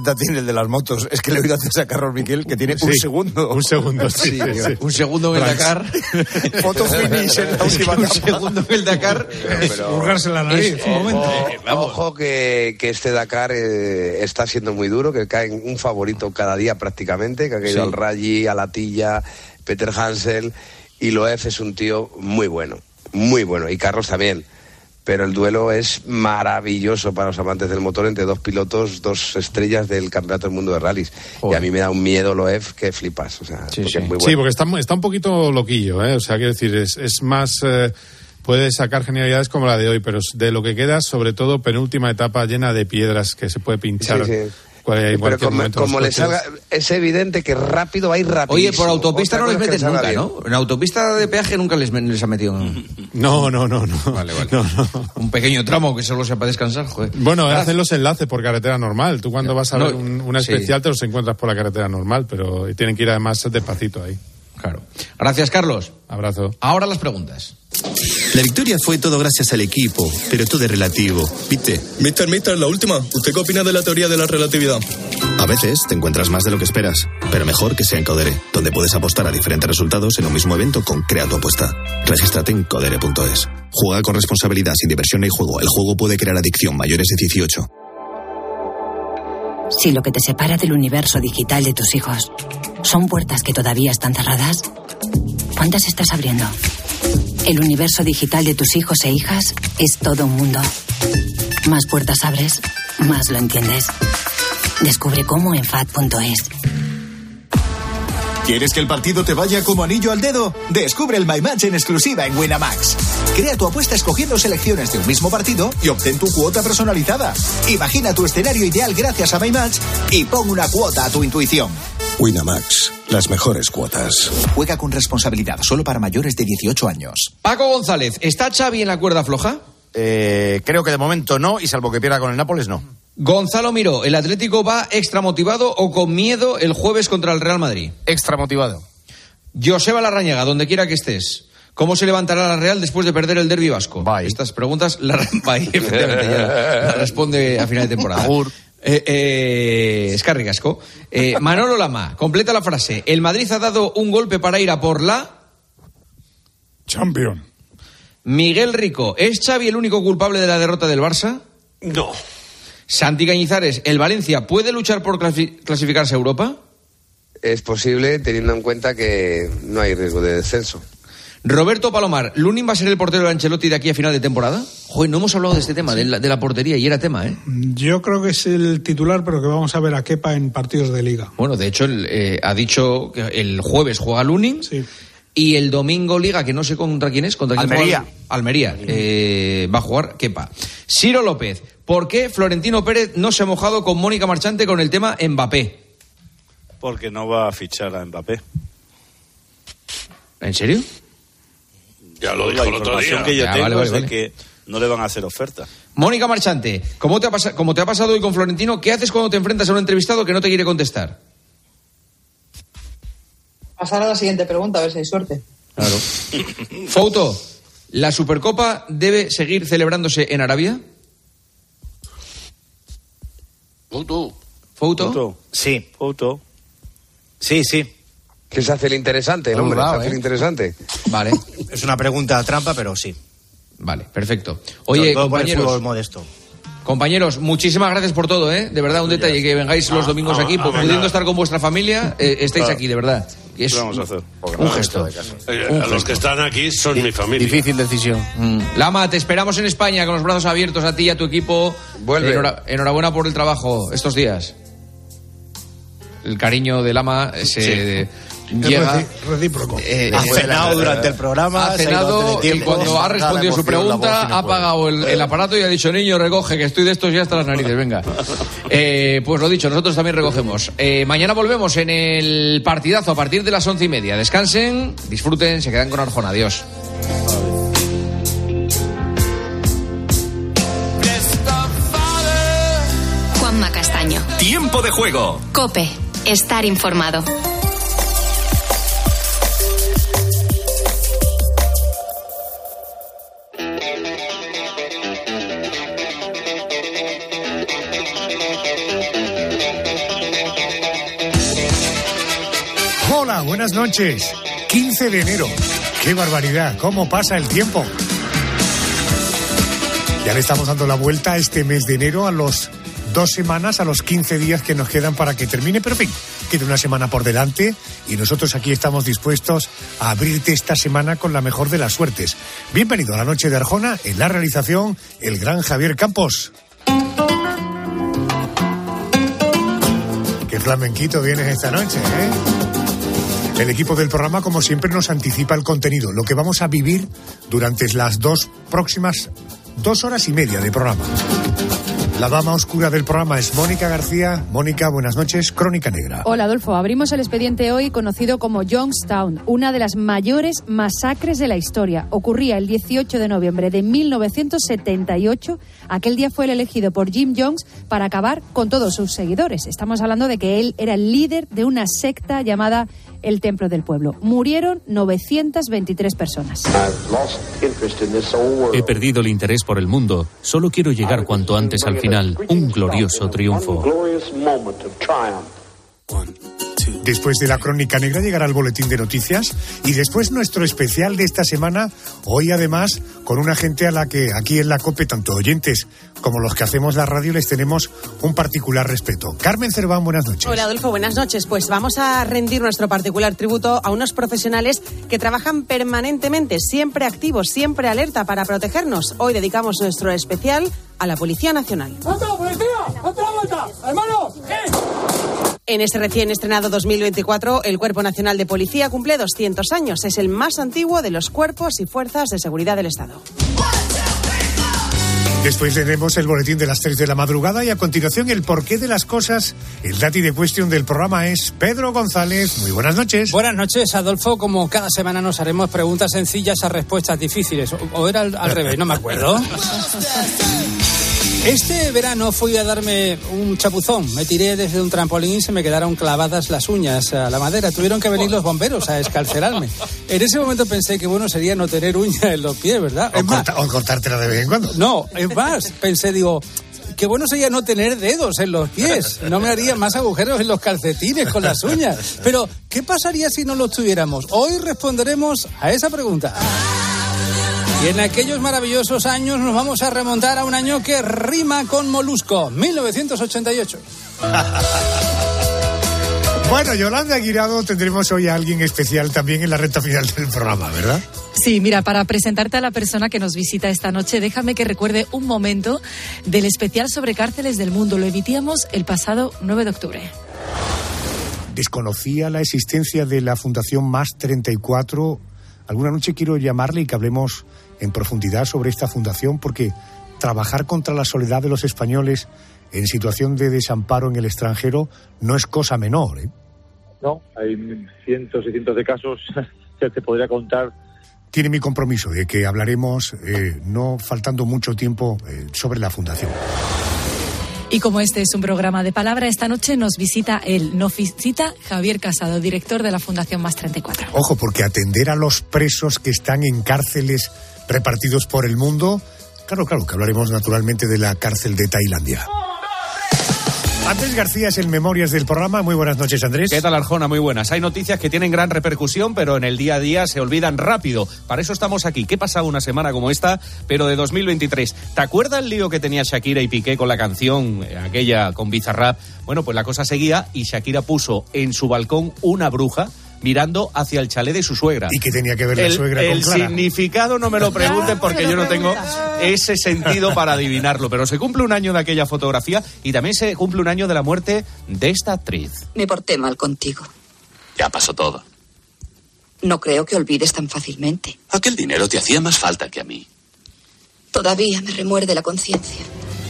tiene el de las motos. Es que le he oído antes a Carlos Miquel que tiene un segundo. Un segundo, sí. Sí, sí. Un segundo en el Dakar. Foto finish en la última un etapa. segundo en el Dakar. Purgarse la nariz, un momento. Ojo, ojo que, que este Dakar eh, está siendo muy duro, que cae un favorito cada día prácticamente, que ha caído Sí. al Rally, a la Tilla, Peter Hansel, y Loef es un tío muy bueno, muy bueno, y Carlos también. Pero el duelo es maravilloso para los amantes del motor entre dos pilotos, dos estrellas del Campeonato del Mundo de Rallys. Y a mí me da un miedo Loef que flipas, o sea, Sí, porque sí. es muy bueno. Sí, porque está, está un poquito loquillo, ¿eh? O sea, quiero decir, es, es más. eh, puede sacar genialidades como la de hoy, pero de lo que queda, sobre todo, penúltima etapa llena de piedras que se puede pinchar. Sí, sí. cual- en Pero cualquier como, como le salga, es evidente que rápido va a ir rápido. Oye, por autopista no les metes nunca, bien. ¿no? En autopista de peaje nunca les, les ha metido. No, no, no, no. Vale, vale. No, no. Un pequeño tramo que solo sea para descansar, joder. Bueno, hacen los enlaces por carretera normal. Tú cuando vas a No, ver un- una sí. especial te los encuentras por la carretera normal, pero tienen que ir además despacito ahí. Claro. Gracias, Carlos. Abrazo. Ahora las preguntas. La victoria fue todo gracias al equipo, pero todo es relativo, ¿viste? Mister, mister, la última. ¿Usted qué opina de la teoría de la relatividad? A veces te encuentras más de lo que esperas, pero mejor que sea en Codere, donde puedes apostar a diferentes resultados en un mismo evento con Crea tu apuesta. Regístrate en codere.es. Juega con responsabilidad, sin diversión ni juego. El juego puede crear adicción mayores de 18. Si lo que te separa del universo digital de tus hijos son puertas que todavía están cerradas, ¿cuántas estás abriendo? El universo digital de tus hijos e hijas es todo un mundo. Más puertas abres, más lo entiendes. Descubre cómo en FAD.es. ¿Quieres que el partido te vaya como anillo al dedo? Descubre el My Match en exclusiva en Winamax. Crea tu apuesta escogiendo selecciones de un mismo partido y obtén tu cuota personalizada. Imagina tu escenario ideal gracias a My Match y pon una cuota a tu intuición. Winamax, las mejores cuotas. Juega con responsabilidad solo para mayores de 18 años. Paco González, ¿está Xavi en la cuerda floja? Eh, creo que de momento no, y salvo que pierda con el Nápoles, no. Gonzalo Miró, ¿el Atlético va extra motivado o con miedo el jueves contra el Real Madrid? Extra motivado. Joseba Larrañaga, donde quiera que estés. ¿Cómo se levantará la Real después de perder el derbi vasco? Bye. Estas preguntas la, bye, efectivamente, ya la responde a final de temporada. Eh, eh, Gasco. Eh, Manolo Lama, completa la frase. El Madrid ha dado un golpe para ir a por la... Champion. Miguel Rico, ¿es Xavi el único culpable de la derrota del Barça? No. Santi Cañizares, ¿el Valencia puede luchar por clasi- clasificarse a Europa? Es posible teniendo en cuenta que no hay riesgo de descenso. Roberto Palomar, ¿Lunin va a ser el portero de Ancelotti de aquí a final de temporada? Joder, no hemos hablado de este tema, de, la, de la portería, y era tema, ¿eh? Yo creo que es el titular, pero que vamos a ver a Kepa en partidos de liga. Bueno, de hecho, el, eh, ha dicho que el jueves juega Lunin Sí. y el domingo Liga, que no sé contra quién es, contra quién Almería. juega- Almería. eh, va a jugar Kepa. Ciro López, ¿por qué Florentino Pérez no se ha mojado con Mónica Marchante con el tema Mbappé? Porque no va a fichar a Mbappé. ¿En serio? Ya lo dijo la información que yo Ya, tengo vale, vale, es de vale. que no le van a hacer oferta. Mónica Marchante, ¿cómo te, ha como te ha pasado hoy con Florentino, ¿qué haces cuando te enfrentas a un entrevistado que no te quiere contestar? Pasar a la siguiente pregunta, a ver si hay suerte. Claro. Fouto, ¿la Supercopa debe seguir celebrándose en Arabia? Foto. ¿Fouto? Foto. Sí, Foto. sí, sí. ¿Qué se hace el interesante, el hombre? Se hace el ¿eh? interesante. Vale, Es una pregunta trampa, pero sí. vale, perfecto. Oye, Todo por el compañeros, modesto. compañeros, muchísimas gracias por todo, ¿eh? De verdad, un detalle que vengáis los domingos aquí, ah, pudiendo estar con vuestra familia, eh, estáis aquí, de verdad. Y es ¿Qué vamos a hacer? un gesto. Eh, Un a los que están aquí son mi familia. Difícil decisión. Mm. Lama, te esperamos en España con los brazos abiertos a ti y a tu equipo. Vuelve. Enhora- enhorabuena por el trabajo estos días. El cariño de Lama se Es llega. recíproco. eh, Ha eh, cenado durante el programa. ha cenado y tiempo. cuando ha respondido su pregunta ha apagado el, el aparato y ha dicho niño recoge que estoy de estos ya hasta las narices venga Eh, pues lo dicho nosotros también recogemos Eh, mañana volvemos en el partidazo a partir de las once y media descansen disfruten se quedan con Arjona adiós Juanma Castaño. Tiempo de juego. Cope. Estar informado. Buenas noches. 15 de enero. ¡Qué barbaridad! ¿Cómo pasa el tiempo? Ya le estamos dando la vuelta este mes de enero a los dos semanas, a los 15 días que nos quedan para que termine, pero fin, queda una semana por delante y nosotros aquí estamos dispuestos a abrirte esta semana con la mejor de las suertes. Bienvenido a la noche de Arjona, en la realización, el gran Javier Campos. Qué flamenquito vienes esta noche, ¿eh? El equipo del programa, como siempre, nos anticipa el contenido, lo que vamos a vivir durante las dos próximas dos horas y media de programa. La dama oscura del programa es Mónica García. Mónica, buenas noches. Crónica Negra. Hola, Adolfo. Abrimos el expediente hoy conocido como Youngstown, una de las mayores masacres de la historia. Ocurría el 18 de noviembre de 1978. Aquel día fue el elegido por Jim Jones para acabar con todos sus seguidores. Estamos hablando de que él era el líder de una secta llamada el Templo del Pueblo. Murieron 923 personas. He perdido el interés por el mundo. Solo quiero llegar cuanto antes al final. Un glorioso triunfo. Después de la crónica negra llegará el boletín de noticias y después nuestro especial de esta semana, hoy además con una gente a la que aquí en la COPE, tanto oyentes como los que hacemos la radio, les tenemos un particular respeto. Carmen Cerván, buenas noches. Hola Adolfo, buenas noches. Pues vamos a rendir nuestro particular tributo a unos profesionales que trabajan permanentemente, siempre activos, siempre alerta para protegernos. Hoy dedicamos nuestro especial a la Policía Nacional. ¡Otra policía! ¡Otra vuelta! ¡Hermanos! En este recién estrenado 2024, el Cuerpo Nacional de Policía cumple 200 años. Es el más antiguo de los cuerpos y fuerzas de seguridad del Estado. Después tenemos el boletín de las 3 de la madrugada y a continuación el porqué de las cosas. El dati de cuestión del programa es Pedro González. Muy buenas noches. Buenas noches, Adolfo. Como cada semana nos haremos preguntas sencillas a respuestas difíciles. O, o era al, al revés, no me acuerdo. Este verano fui a darme un chapuzón. Me tiré desde un trampolín y se me quedaron clavadas las uñas a la madera. Tuvieron que venir los bomberos a escarcerarme. En ese momento pensé que bueno sería no tener uña en los pies, ¿verdad? O, corta, o cortártela de vez en cuando. No, es más, pensé, digo, qué bueno sería no tener dedos en los pies. No me haría más agujeros en los calcetines con las uñas. Pero, ¿qué pasaría si no los tuviéramos? Hoy responderemos a esa pregunta. Y en aquellos maravillosos años nos vamos a remontar a un año que rima con molusco, 1988. Bueno, Yolanda Aguirado, tendremos hoy a alguien especial también en la recta final del programa, ¿verdad? Sí, mira, para presentarte a la persona que nos visita esta noche, déjame que recuerde un momento del especial sobre cárceles del mundo. Lo emitíamos el pasado 9 de octubre. Desconocía la existencia de la Fundación Más 34. Alguna noche quiero llamarle y que hablemos en profundidad sobre esta fundación porque trabajar contra la soledad de los españoles en situación de desamparo en el extranjero no es cosa menor. ¿eh? No, hay cientos y cientos de casos que te podría contar. Tiene mi compromiso de que hablaremos, eh, no faltando mucho tiempo, eh, sobre la fundación. Y como este es un programa de palabra, esta noche nos visita él, nos visita Javier Casado, director de la Fundación Más 34. Ojo, porque atender a los presos que están en cárceles repartidos por el mundo, claro, claro, que hablaremos naturalmente de la cárcel de Tailandia. Andrés García es el Memorias del programa. Muy buenas noches, Andrés. ¿Qué tal, Arjona? Muy buenas. Hay noticias que tienen gran repercusión, pero en el día a día se olvidan rápido. Para eso estamos aquí. ¿Qué pasaba una semana como esta, pero de 2023? ¿Te acuerdas el lío que tenía Shakira y Piqué con la canción, eh, aquella con Bizarrap? Bueno, pues la cosa seguía y Shakira puso en su balcón una bruja mirando hacia el chalet de su suegra. ¿Y qué tenía que ver la el, suegra con El Clara? significado no me lo pregunten porque yo no tengo ese sentido para adivinarlo, pero se cumple un año de aquella fotografía y también se cumple un año de la muerte de esta actriz. Me porté mal contigo. Ya pasó todo. No creo que olvides tan fácilmente. Aquel dinero te hacía más falta que a mí. Todavía me remuerde la conciencia.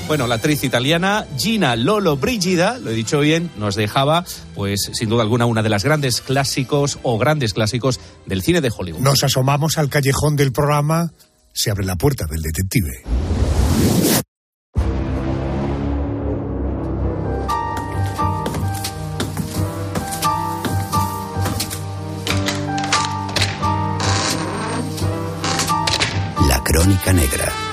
Bueno, la actriz italiana Gina Lolo Brigida, lo he dicho bien, nos dejaba, pues sin duda alguna, una de las grandes clásicos o grandes clásicos del cine de Hollywood. Nos asomamos al callejón del programa, se abre la puerta del detective. La Crónica Negra.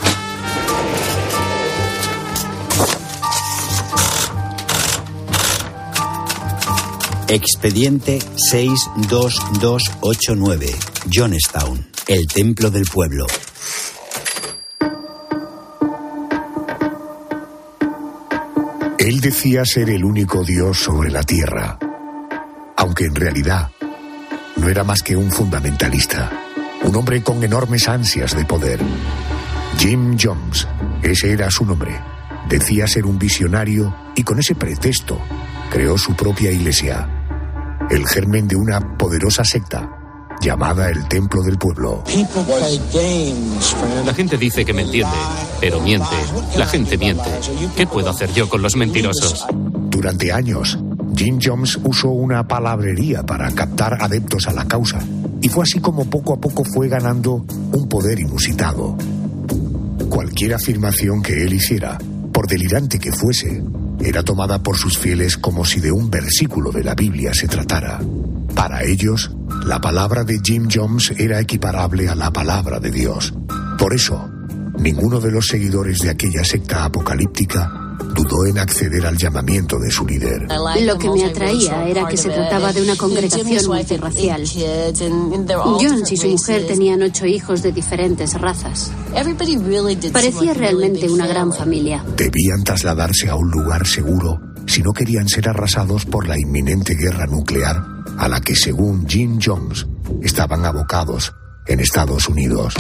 Expediente 62289. Jonestown. El templo del pueblo. Él decía ser el único Dios sobre la tierra, aunque en realidad no era más que un fundamentalista, un hombre con enormes ansias de poder. Jim Jones, ese era su nombre. Decía ser un visionario y con ese pretexto creó su propia iglesia, el germen de una poderosa secta llamada el Templo del Pueblo. La gente dice que me entiende, pero miente. La gente miente. ¿Qué puedo hacer yo con los mentirosos? Durante años, Jim Jones usó una palabrería para captar adeptos a la causa, y fue así como poco a poco fue ganando un poder inusitado. Cualquier afirmación que él hiciera, por delirante que fuese, era tomada por sus fieles como si de un versículo de la Biblia se tratara. Para ellos, la palabra de Jim Jones era equiparable a la palabra de Dios. Por eso, ninguno de los seguidores de aquella secta apocalíptica dudó en acceder al llamamiento de su líder. Lo que me atraía era que se trataba de una congregación multirracial. Jones y su mujer tenían ocho hijos de diferentes razas. Parecía realmente una gran familia. Debían trasladarse a un lugar seguro si no querían ser arrasados por la inminente guerra nuclear a la que, según Jim Jones, estaban abocados en Estados Unidos.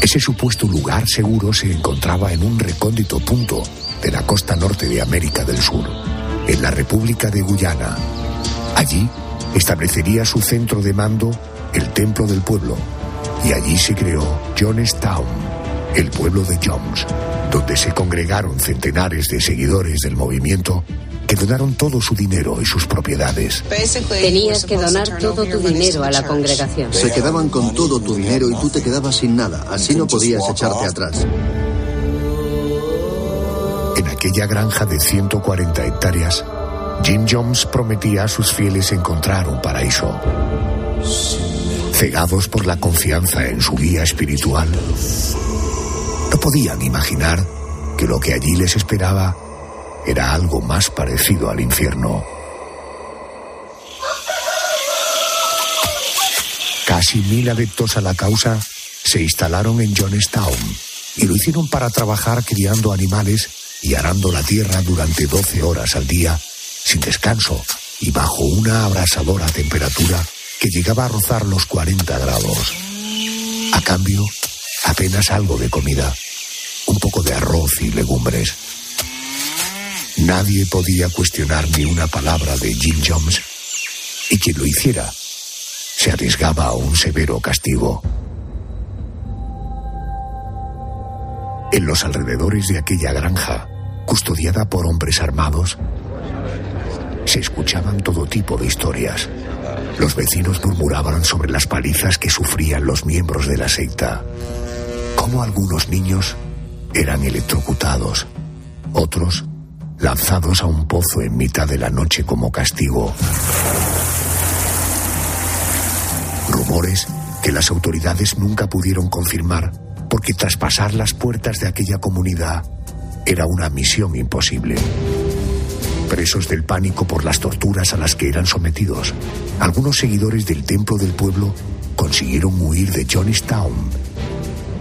Ese supuesto lugar seguro se encontraba en un recóndito punto de la costa norte de América del Sur, en la República de Guyana. Allí establecería su centro de mando el Templo del Pueblo, y allí se creó Jonestown, el pueblo de Jones, donde se congregaron centenares de seguidores del movimiento que donaron todo su dinero y sus propiedades. Tenías que donar todo tu dinero a la congregación. Se quedaban con todo tu dinero y tú te quedabas sin nada. Así no podías echarte atrás. En aquella granja de 140 hectáreas, Jim Jones prometía a sus fieles encontrar un paraíso. Cegados por la confianza en su guía espiritual, podían imaginar que lo que allí les esperaba era algo más parecido al infierno. Casi mil adeptos a la causa se instalaron en Jonestown y lo hicieron para trabajar criando animales y arando la tierra durante 12 horas al día, sin descanso y bajo una abrasadora temperatura que llegaba a rozar los 40 grados. A cambio, apenas algo de comida, un poco de arroz y legumbres. Nadie podía cuestionar ni una palabra de Jim Jones, y quien lo hiciera se arriesgaba a un severo castigo. En los alrededores de aquella granja, custodiada por hombres armados, se escuchaban todo tipo de historias. Los vecinos murmuraban sobre las palizas que sufrían los miembros de la secta, cómo algunos niños eran electrocutados, otros lanzados a un pozo en mitad de la noche como castigo. Rumores que las autoridades nunca pudieron confirmar porque traspasar las puertas de aquella comunidad era una misión imposible. Presos del pánico por las torturas a las que eran sometidos, algunos seguidores del templo del pueblo consiguieron huir de Johnstown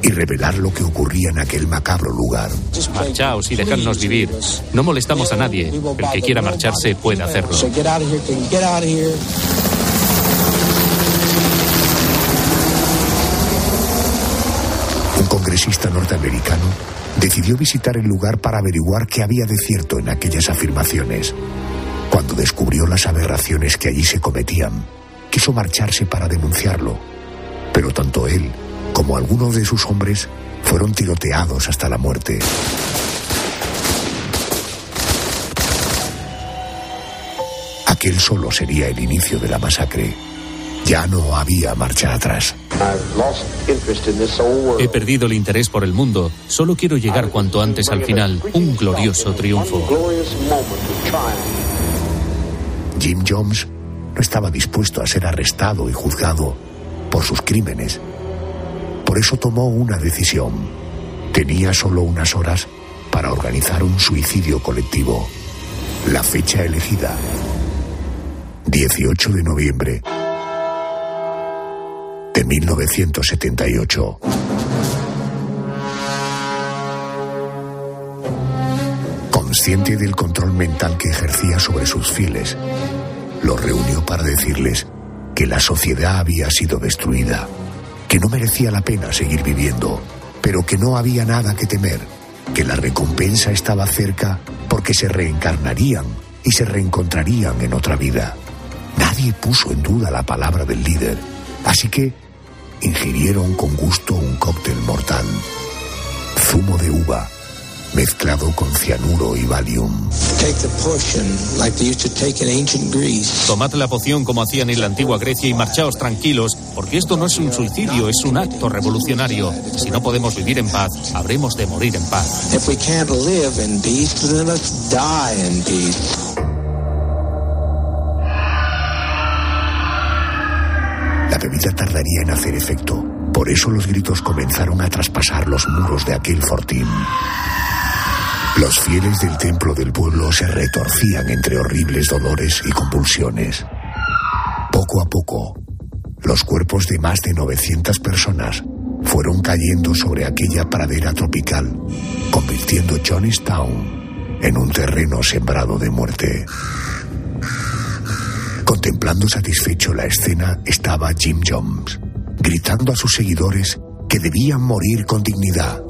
y revelar lo que ocurría en aquel macabro lugar. Marchaos y dejadnos vivir. No molestamos a nadie. El que quiera marcharse puede hacerlo. Un congresista norteamericano decidió visitar el lugar para averiguar qué había de cierto en aquellas afirmaciones. Cuando descubrió las aberraciones que allí se cometían, quiso marcharse para denunciarlo. Pero tanto él como algunos de sus hombres fueron tiroteados hasta la muerte. Aquel solo sería el inicio de la masacre. Ya no había marcha atrás. He perdido el interés por el mundo. Solo quiero llegar cuanto antes al final. Un glorioso triunfo. Jim Jones no estaba dispuesto a ser arrestado y juzgado por sus crímenes. Por eso tomó una decisión. Tenía solo unas horas para organizar un suicidio colectivo. La fecha elegida, 18 de noviembre de 1978. Consciente del control mental que ejercía sobre sus fieles, los reunió para decirles que la sociedad había sido destruida, que no merecía la pena seguir viviendo, pero que no había nada que temer, que la recompensa estaba cerca porque se reencarnarían y se reencontrarían en otra vida. Nadie puso en duda la palabra del líder, así que ingirieron con gusto un cóctel mortal. Zumo de uva mezclado con cianuro y valium. Tomad la poción como hacían en la antigua Grecia y marchaos tranquilos, porque esto no es un suicidio, es un acto revolucionario. Si no podemos vivir en paz, habremos de morir en paz. La bebida tardaría en hacer efecto. Por eso los gritos comenzaron a traspasar los muros de aquel fortín. Los fieles del templo del pueblo se retorcían entre horribles dolores y convulsiones. Poco a poco, los cuerpos de más de 900 personas fueron cayendo sobre aquella pradera tropical, convirtiendo Johnstown en un terreno sembrado de muerte. Contemplando satisfecho la escena estaba Jim Jones, gritando a sus seguidores que debían morir con dignidad.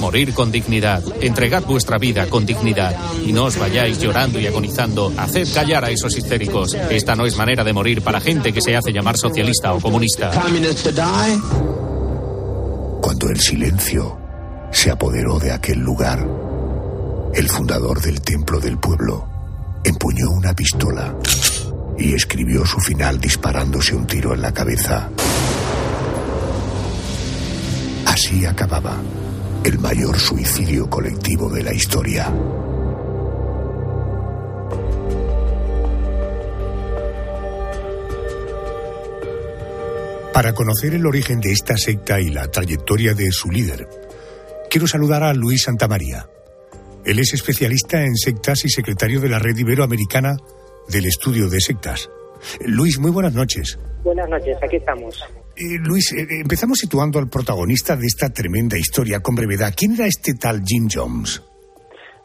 Morir con dignidad. Entregad vuestra vida con dignidad. Y no os vayáis llorando y agonizando. Haced callar a esos histéricos. Esta no es manera de morir para gente que se hace llamar socialista o comunista. Cuando el silencio se apoderó de aquel lugar, el fundador del templo del pueblo empuñó una pistola y escribió su final disparándose un tiro en la cabeza. Así acababa el mayor suicidio colectivo de la historia. Para conocer el origen de esta secta y la trayectoria de su líder, quiero saludar a Luis Santamaría. Él es especialista en sectas y secretario de la Red Iberoamericana del Estudio de Sectas. Luis, muy buenas noches. Buenas noches, aquí estamos. Eh, Luis, eh, empezamos situando al protagonista de esta tremenda historia con brevedad. ¿Quién era este tal Jim Jones?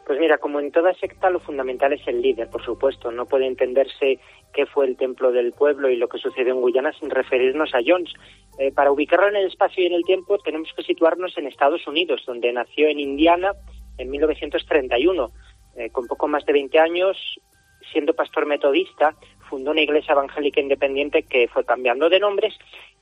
Pues mira, como en toda secta, lo fundamental es el líder, por supuesto. No puede entenderse qué fue el templo del pueblo y lo que sucedió en Guyana sin referirnos a Jones. Eh, para ubicarlo en el espacio y en el tiempo, tenemos que situarnos en Estados Unidos, donde nació en Indiana en 1931. con poco más de 20 años, siendo pastor metodista, fundó una iglesia evangélica independiente que fue cambiando de nombres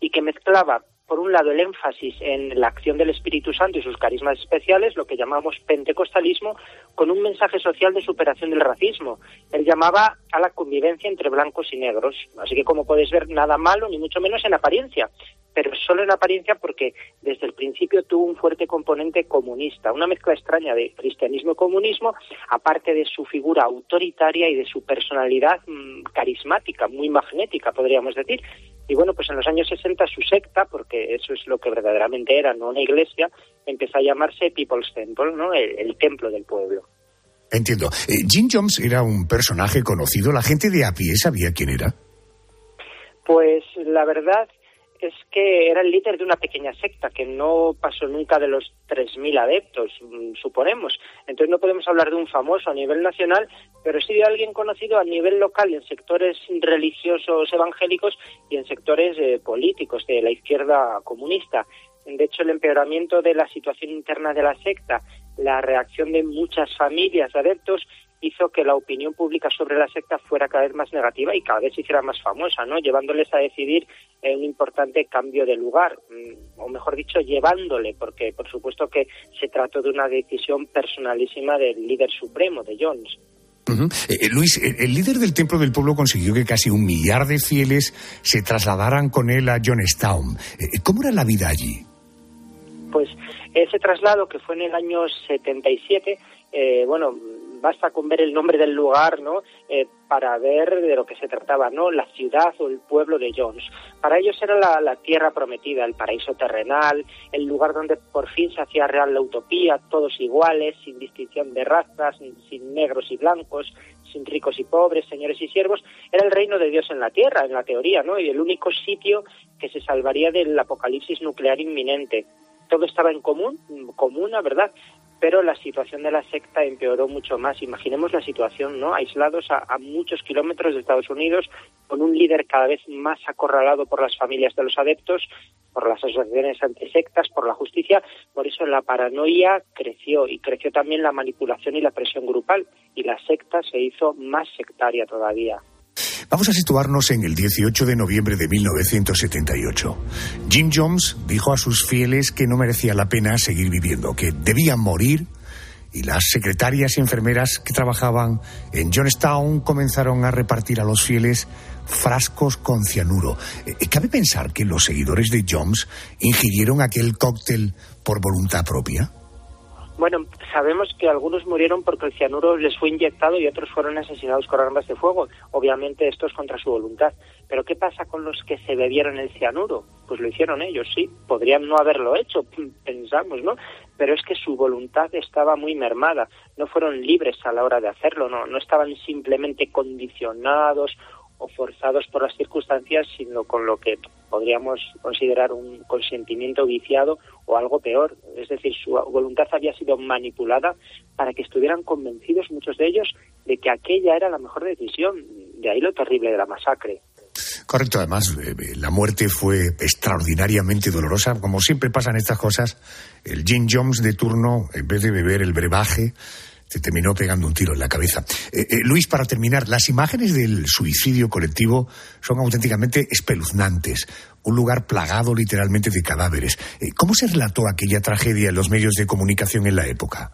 y que mezclaba, por un lado, el énfasis en la acción del Espíritu Santo y sus carismas especiales, lo que llamamos pentecostalismo, con un mensaje social de superación del racismo. Él llamaba a la convivencia entre blancos y negros. Así que, como podéis ver, nada malo, ni mucho menos en apariencia pero solo en apariencia porque desde el principio tuvo un fuerte componente comunista, una mezcla extraña de cristianismo y comunismo, aparte de su figura autoritaria y de su personalidad mm, carismática, muy magnética, podríamos decir. Y bueno, pues en los años 60 su secta, porque eso es lo que verdaderamente era, no una iglesia, empezó a llamarse People's Temple, ¿no? el, templo del pueblo. Entiendo. Eh, Jim Jones era un personaje conocido. ¿La gente de a pie sabía quién era? Pues la verdad es que era el líder de una pequeña secta que no pasó nunca de los 3.000 adeptos, mm, suponemos. Entonces no podemos hablar de un famoso a nivel nacional, pero sí de alguien conocido a nivel local en sectores religiosos evangélicos y en sectores eh, políticos de la izquierda comunista. De hecho, el empeoramiento de la situación interna de la secta, la reacción de muchas familias adeptos hizo que la opinión pública sobre la secta fuera cada vez más negativa y cada vez se hiciera más famosa, ¿no? Llevándoles a decidir en un importante cambio de lugar, mm, o mejor dicho, llevándole, porque por supuesto que se trató de una decisión personalísima del líder supremo, de Jones. Eh, eh, Luis, eh, el líder del Templo del Pueblo consiguió que casi un millar de fieles se trasladaran con él a Jonestown. ¿Cómo era la vida allí? Pues ese traslado, que fue en el año 77, bueno, basta con ver el nombre del lugar, ¿no? Eh, para ver de lo que se trataba, ¿no? La ciudad o el pueblo de Jones. Para ellos era la, tierra prometida, el paraíso terrenal, el lugar donde por fin se hacía real la utopía, todos iguales, sin distinción de razas, sin negros y blancos, sin ricos y pobres, señores y siervos. Era el reino de Dios en la tierra, en la teoría, ¿no? Y el único sitio que se salvaría del apocalipsis nuclear inminente. Todo estaba en común, comuna, ¿verdad? pero la situación de la secta empeoró mucho más. Imaginemos la situación, ¿no? Aislados a, muchos kilómetros de Estados Unidos, con un líder cada vez más acorralado por las familias de los adeptos, por las asociaciones antisectas, por la justicia. Por eso la paranoia creció y creció también la manipulación y la presión grupal y la secta se hizo más sectaria todavía. Vamos a situarnos en el 18 de noviembre de 1978. Jim Jones dijo a sus fieles que no merecía la pena seguir viviendo, que debían morir y las secretarias y enfermeras que trabajaban en Johnstown comenzaron a repartir a los fieles frascos con cianuro. Eh, ¿Cabe pensar que los seguidores de Jones ingirieron aquel cóctel por voluntad propia? Bueno, sabemos que algunos murieron porque el cianuro les fue inyectado y otros fueron asesinados con armas de fuego. Obviamente esto es contra su voluntad. Pero ¿qué pasa con los que se bebieron el cianuro? Pues lo hicieron ellos, sí. Podrían no haberlo hecho, pensamos, ¿no? Pero es que su voluntad estaba muy mermada. No fueron libres a la hora de hacerlo, no, no estaban simplemente condicionados o forzados por las circunstancias, sino con lo que podríamos considerar un consentimiento viciado o algo peor. Es decir, su voluntad había sido manipulada para que estuvieran convencidos muchos de ellos de que aquella era la mejor decisión. De ahí lo terrible de la masacre. Correcto, además, eh, eh, la muerte fue extraordinariamente dolorosa. Como siempre pasan estas cosas, el Jim Jones de turno, en vez de beber el brebaje, se terminó pegando un tiro en la cabeza. Eh, eh, Luis, para terminar, las imágenes del suicidio colectivo son auténticamente espeluznantes. Un lugar plagado literalmente de cadáveres. Eh, ¿Cómo se relató aquella tragedia en los medios de comunicación en la época?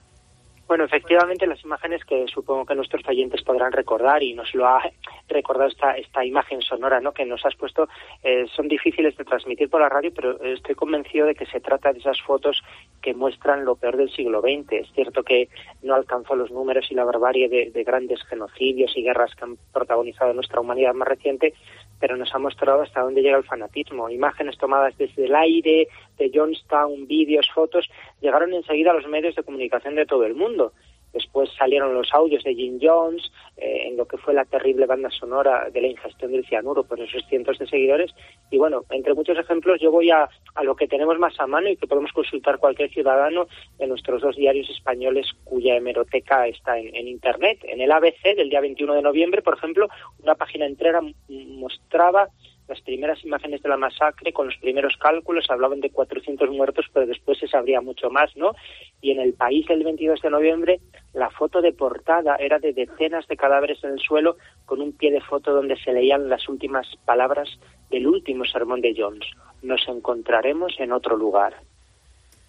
Bueno, efectivamente, las imágenes que supongo que nuestros oyentes podrán recordar y nos lo ha recordado esta, esta imagen sonora ¿no? que nos has puesto eh, son difíciles de transmitir por la radio, pero estoy convencido de que se trata de esas fotos que muestran lo peor del siglo XX. Es cierto que no alcanzó los números y la barbarie de, de grandes genocidios y guerras que han protagonizado nuestra humanidad más reciente, pero nos ha mostrado hasta dónde llega el fanatismo. Imágenes tomadas desde el aire, de Johnstown, vídeos, fotos, llegaron enseguida a los medios de comunicación de todo el mundo. Después salieron los audios de Jim Jones, eh, en lo que fue la terrible banda sonora de la ingestión del cianuro por esos cientos de seguidores. Y bueno, entre muchos ejemplos, yo voy a, a lo que tenemos más a mano y que podemos consultar cualquier ciudadano de nuestros dos diarios españoles cuya hemeroteca está en, en Internet. En el ABC del día 21 de noviembre, por ejemplo, una página entera mostraba las primeras imágenes de la masacre, con los primeros cálculos, hablaban de 400 muertos, pero después se sabría mucho más, ¿no? Y en el país el 22 de noviembre, la foto de portada era de decenas de cadáveres en el suelo, con un pie de foto donde se leían las últimas palabras del último sermón de Jones. Nos encontraremos en otro lugar.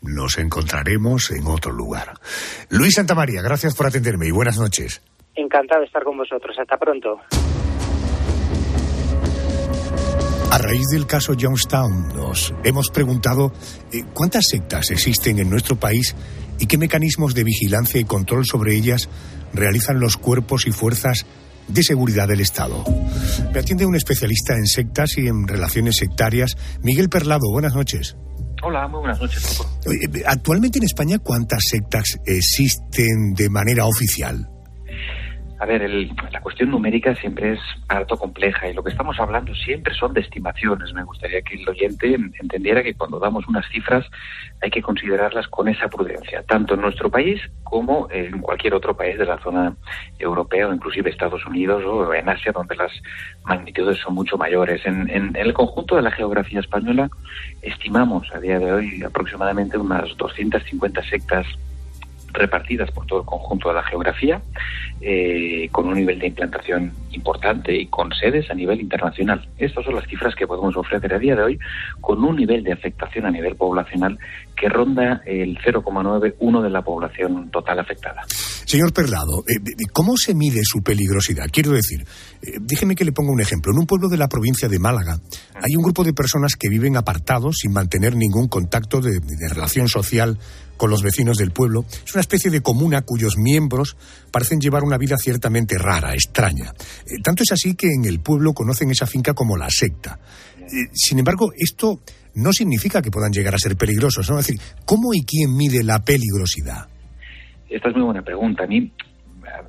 Nos encontraremos en otro lugar. Luis Santamaría, gracias por atenderme y buenas noches. Encantado de estar con vosotros. Hasta pronto. A raíz del caso Jonestown nos hemos preguntado eh, cuántas sectas existen en nuestro país y qué mecanismos de vigilancia y control sobre ellas realizan los cuerpos y fuerzas de seguridad del Estado. Me atiende un especialista en sectas y en relaciones sectarias, Miguel Perlado. Buenas noches. Hola, muy buenas noches. Eh, actualmente en España, ¿cuántas sectas existen de manera oficial? A ver, la cuestión numérica siempre es harto compleja y lo que estamos hablando siempre son de estimaciones. Me gustaría que el oyente entendiera que cuando damos unas cifras hay que considerarlas con esa prudencia, tanto en nuestro país como en cualquier otro país de la zona europea o inclusive Estados Unidos o en Asia, donde las magnitudes son mucho mayores. En, en el conjunto de la geografía española estimamos a día de hoy aproximadamente unas 250 sectas repartidas por todo el conjunto de la geografía, eh, con un nivel de implantación importante y con sedes a nivel internacional. Estas son las cifras que podemos ofrecer a día de hoy, con un nivel de afectación a nivel poblacional que ronda el 0,91 de la población total afectada. Señor Perlado, eh, ¿cómo se mide su peligrosidad? Quiero decir, eh, déjeme que le ponga un ejemplo. En un pueblo de la provincia de Málaga hay un grupo de personas que viven apartados sin mantener ningún contacto de, relación social con los vecinos del pueblo. Es una especie de comuna cuyos miembros parecen llevar una vida ciertamente rara, extraña. Eh, tanto es así que en el pueblo conocen esa finca como la secta. sin embargo, esto no significa que puedan llegar a ser peligrosos. ¿no? Es decir, ¿cómo y quién mide la peligrosidad? Esta es muy buena pregunta. A mí,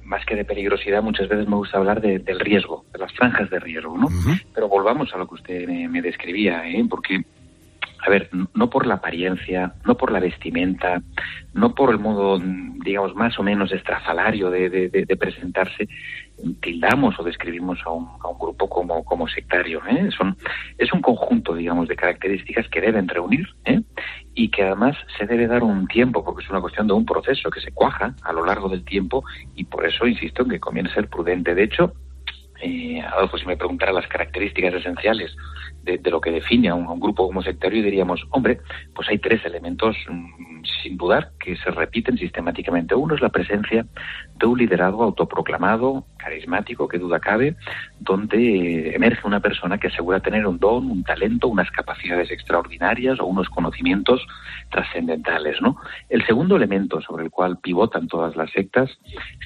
más que de peligrosidad, muchas veces me gusta hablar del riesgo, de las franjas de riesgo, ¿no? Pero volvamos a lo que usted me, describía, ¿eh? Porque a ver, no por la apariencia, no por la vestimenta, no por el modo, digamos, más o menos estrafalario de, de presentarse, tildamos o describimos a un, a un grupo como, como sectario. ¿eh? Son, es un conjunto, digamos, de características que deben reunir ¿eh? y que además se debe dar un tiempo, porque es una cuestión de un proceso que se cuaja a lo largo del tiempo y por eso insisto en que conviene ser prudente. De hecho, eh, Adolfo, si me preguntara las características esenciales de, lo que define a un, grupo como sectario, diríamos, hombre, pues hay tres elementos mm, sin dudar que se repiten sistemáticamente. Uno es la presencia de un liderazgo autoproclamado, carismático, que duda cabe, donde emerge una persona que asegura tener un don, un talento, unas capacidades extraordinarias o unos conocimientos trascendentales. ¿no? El segundo elemento sobre el cual pivotan todas las sectas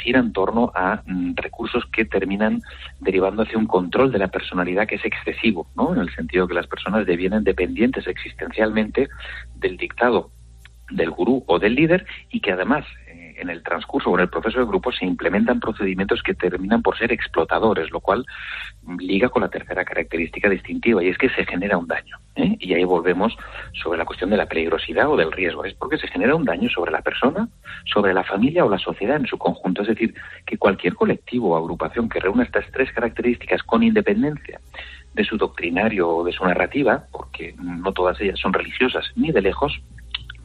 gira en torno a mm, recursos que terminan derivando hacia un control de la personalidad que es excesivo, ¿no? en el sentido que las personas devienen dependientes existencialmente del dictado del gurú o del líder y que además eh, en el transcurso o en el proceso de grupo se implementan procedimientos que terminan por ser explotadores, lo cual liga con la tercera característica distintiva y es que se genera un daño. ¿eh? Y ahí volvemos sobre la cuestión de la peligrosidad o del riesgo. Es porque se genera un daño sobre la persona, sobre la familia o la sociedad en su conjunto. Es decir, que cualquier colectivo o agrupación que reúna estas tres características con independencia de su doctrinario o de su narrativa, porque no todas ellas son religiosas ni de lejos,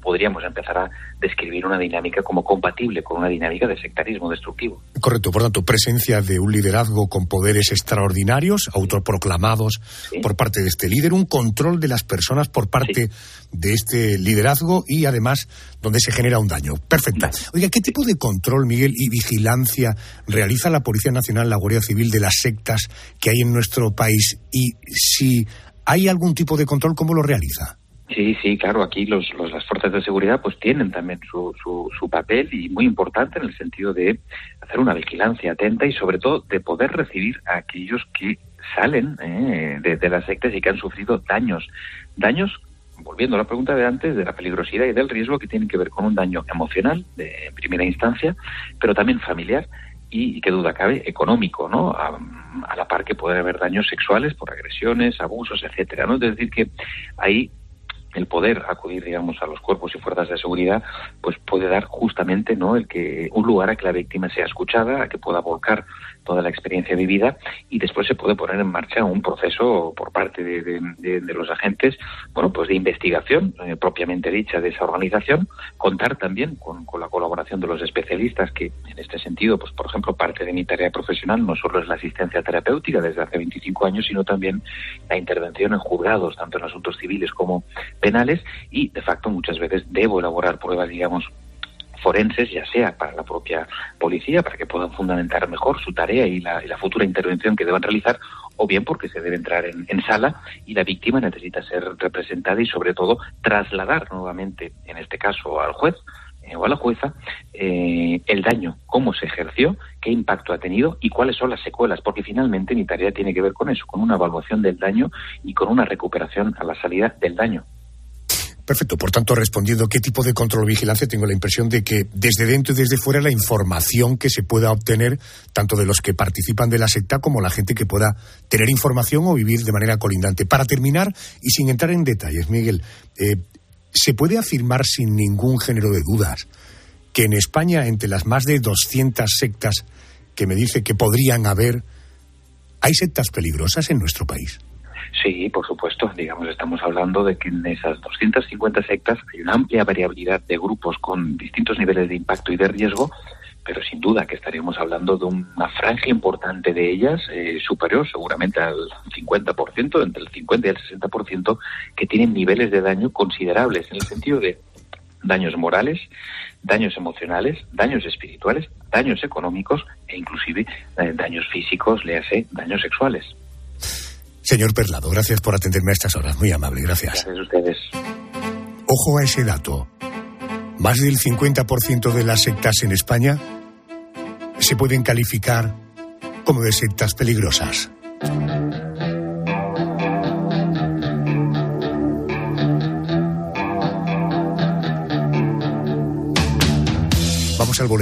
podríamos empezar a describir una dinámica como compatible con una dinámica de sectarismo destructivo. Correcto, por tanto, presencia de un liderazgo con poderes extraordinarios, autoproclamados por parte de este líder, un control de las personas por parte de este liderazgo y además donde se genera un daño. Perfecto. Oiga, ¿qué tipo de control, Miguel, y vigilancia realiza la Policía Nacional, la Guardia Civil de las sectas que hay en nuestro país? Y si hay algún tipo de control, ¿cómo lo realiza? Sí, sí, claro, aquí los, las fuerzas de seguridad pues tienen también su, su, papel y muy importante en el sentido de hacer una vigilancia atenta y sobre todo de poder recibir a aquellos que salen eh, de, las sectas y que han sufrido daños. Daños, volviendo a la pregunta de antes, de la peligrosidad y del riesgo que tienen que ver con un daño emocional de primera instancia, pero también familiar y, que duda cabe, económico, ¿no? A, a, la par que puede haber daños sexuales por agresiones, abusos, etcétera, ¿no? Es decir, que ahí el poder acudir, digamos, a los cuerpos y fuerzas de seguridad, pues puede dar justamente, ¿no? El que un lugar a que la víctima sea escuchada, a que pueda volcar toda la experiencia vivida y después se puede poner en marcha un proceso por parte de, los agentes, bueno, pues de investigación eh, propiamente dicha de esa organización, contar también con, la colaboración de los especialistas que en este sentido, pues por ejemplo, parte de mi tarea profesional no solo es la asistencia terapéutica desde hace 25 años, sino también la intervención en juzgados, tanto en asuntos civiles como penales y de facto muchas veces debo elaborar pruebas, digamos, forenses, ya sea para la propia policía, para que puedan fundamentar mejor su tarea y la, futura intervención que deban realizar, o bien porque se debe entrar en, sala y la víctima necesita ser representada y sobre todo trasladar nuevamente, en este caso al juez, eh, o a la jueza eh, el daño, cómo se ejerció, qué impacto ha tenido y cuáles son las secuelas, porque finalmente mi tarea tiene que ver con eso, con una evaluación del daño y con una recuperación a la salida del daño. Perfecto. Por tanto, respondiendo qué tipo de control o vigilancia, tengo la impresión de que desde dentro y desde fuera la información que se pueda obtener, tanto de los que participan de la secta como la gente que pueda tener información o vivir de manera colindante. Para terminar, y sin entrar en detalles, Miguel, eh, ¿se puede afirmar sin ningún género de dudas que en España, entre las más de 200 sectas que me dice que podrían haber, hay sectas peligrosas en nuestro país? Sí, por supuesto. Digamos, estamos hablando de que en esas 250 sectas hay una amplia variabilidad de grupos con distintos niveles de impacto y de riesgo, pero sin duda que estaríamos hablando de una franja importante de ellas, eh, superior seguramente al 50%, entre el 50 y el 60%, que tienen niveles de daño considerables, en el sentido de daños morales, daños emocionales, daños espirituales, daños económicos e inclusive eh, daños físicos, le hace daños sexuales. Señor Perlado, gracias por atenderme a estas horas. Muy amable, gracias. Gracias a ustedes. Ojo a ese dato. Más del 50% de las sectas en España se pueden calificar como de sectas peligrosas. Vamos al boletín.